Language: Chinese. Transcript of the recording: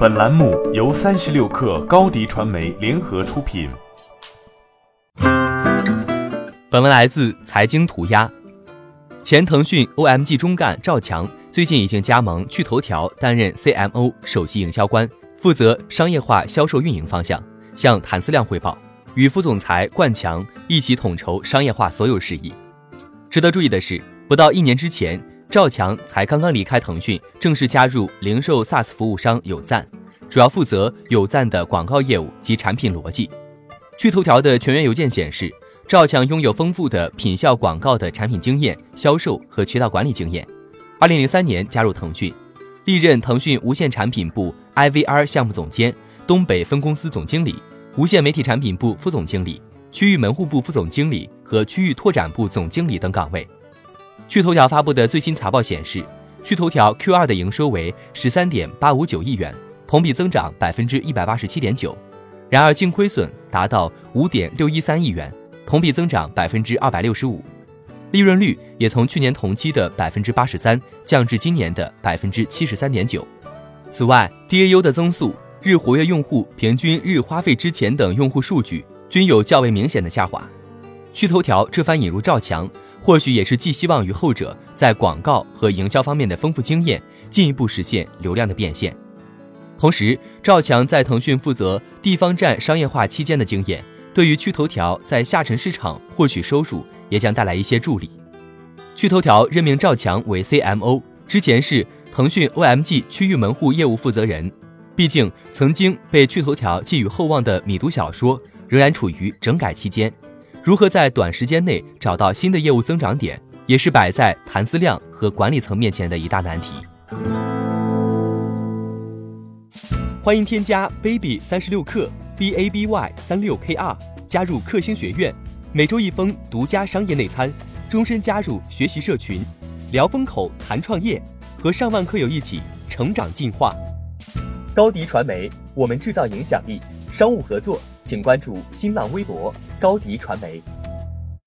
本栏目由三十六氪高低传媒联合出品。本文来自财经涂鸦。前腾讯 OMG 中干赵强最近已经加盟趣头条，担任 CMO 首席营销官，负责商业化销售运营方向，向谭思亮汇报，与副总裁冠强一起统筹商业化所有事宜。值得注意的是，不到一年之前。赵强才刚刚离开腾讯，正式加入零售 SaaS 服务商有赞，主要负责有赞的广告业务及产品逻辑。据头条的全员邮件显示，赵强拥有丰富的品效广告的产品经验、销售和渠道管理经验。二零零三年加入腾讯，历任腾讯无线产品部 IVR 项目总监、东北分公司总经理、无线媒体产品部副总经理、区域门户部副总经理和区域拓展部总经理等岗位。趣头条发布的最新财报显示，趣头条 Q2 的营收为十三点八五九亿元，同比增长百分之一百八十七点九。然而净亏损达到五点六一三亿元，同比增长百分之二百六十五，利润率也从去年同期的百分之八十三降至今年的百分之七十三点九。此外，DAU 的增速、日活跃用户、平均日花费之前等用户数据均有较为明显的下滑。趣头条这番引入赵强，或许也是寄希望于后者在广告和营销方面的丰富经验，进一步实现流量的变现。同时，赵强在腾讯负责地方站商业化期间的经验，对于趣头条在下沉市场获取收入也将带来一些助力。趣头条任命赵强为 CMO，之前是腾讯 OMG 区域门户业务负责人。毕竟，曾经被趣头条寄予厚望的米读小说仍然处于整改期间。如何在短时间内找到新的业务增长点，也是摆在谭思亮和管理层面前的一大难题。欢迎添加 baby 三十六克 b a b y 三六 k r 加入克星学院，每周一封独家商业内参，终身加入学习社群，聊风口谈创业，和上万课友一起成长进化。高迪传媒，我们制造影响力。商务合作。请关注新浪微博高迪传媒。